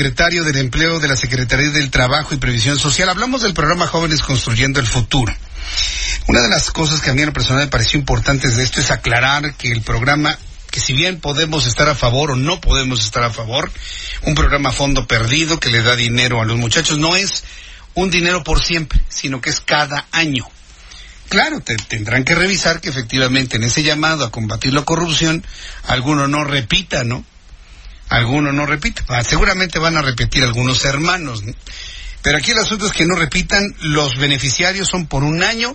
secretario del Empleo de la Secretaría del Trabajo y Previsión Social. Hablamos del programa Jóvenes Construyendo el Futuro. Una de las cosas que a mí en lo personal me pareció importantes de esto es aclarar que el programa, que si bien podemos estar a favor o no podemos estar a favor, un programa a fondo perdido que le da dinero a los muchachos, no es un dinero por siempre, sino que es cada año. Claro, te, tendrán que revisar que efectivamente en ese llamado a combatir la corrupción, alguno no repita, ¿no? Alguno no repite. Ah, Seguramente van a repetir algunos hermanos. ¿no? Pero aquí el asunto es que no repitan, los beneficiarios son por un año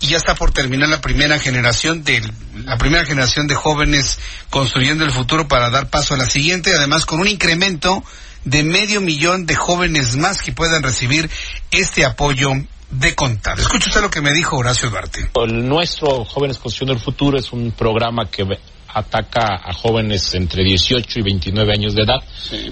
y ya está por terminar la primera generación de la primera generación de jóvenes construyendo el futuro para dar paso a la siguiente, además con un incremento de medio millón de jóvenes más que puedan recibir este apoyo de contado. Escucha usted lo que me dijo Horacio Duarte. El nuestro Jóvenes Construyendo el Futuro es un programa que ataca a jóvenes entre 18 y 29 años de edad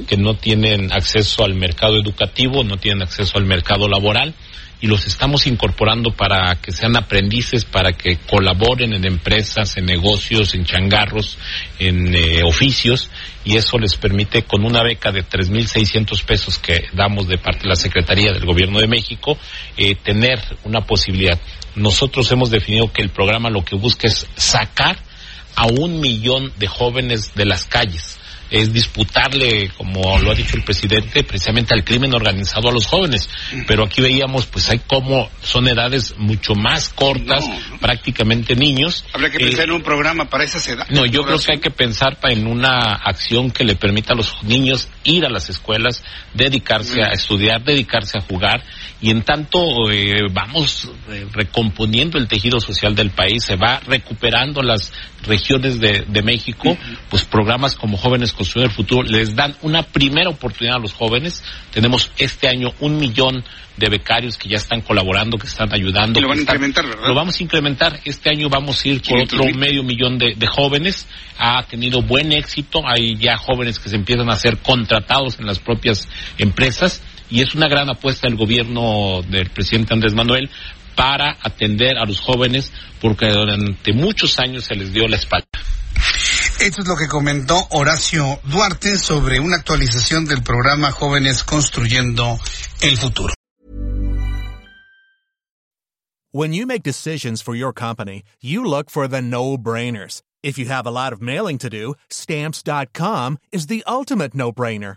que no tienen acceso al mercado educativo, no tienen acceso al mercado laboral y los estamos incorporando para que sean aprendices, para que colaboren en empresas, en negocios, en changarros, en eh, oficios y eso les permite con una beca de 3.600 pesos que damos de parte de la Secretaría del Gobierno de México eh, tener una posibilidad. Nosotros hemos definido que el programa lo que busca es sacar a un millón de jóvenes de las calles. Es disputarle, como lo ha dicho el presidente, precisamente al crimen organizado a los jóvenes. Pero aquí veíamos, pues hay como son edades mucho más cortas, prácticamente niños. Habría que Eh, pensar en un programa para esas edades. no, yo creo que hay que pensar en una acción que le permita a los niños ir a las escuelas, dedicarse a estudiar, dedicarse a jugar y en tanto eh, vamos eh, recomponiendo el tejido social del país, se va recuperando las regiones de, de México, pues programas como Jóvenes Construyendo el Futuro les dan una primera oportunidad a los jóvenes. Tenemos este año un millón de becarios que ya están colaborando, que están ayudando. Y lo van a están- incrementar, ¿verdad? Lo vamos a incrementar. Este año vamos a ir por 500 otro mil. medio millón de, de jóvenes. Ha tenido buen éxito. Hay ya jóvenes que se empiezan a ser contratados en las propias empresas. Y es una gran apuesta del gobierno del presidente Andrés Manuel para atender a los jóvenes porque durante muchos años se les dio la espalda. Esto es lo que comentó Horacio Duarte sobre una actualización del programa Jóvenes Construyendo el Futuro. When you make decisions for your company, you look for the no-brainers. If you have a lot of mailing to do, stamps.com is the ultimate no-brainer.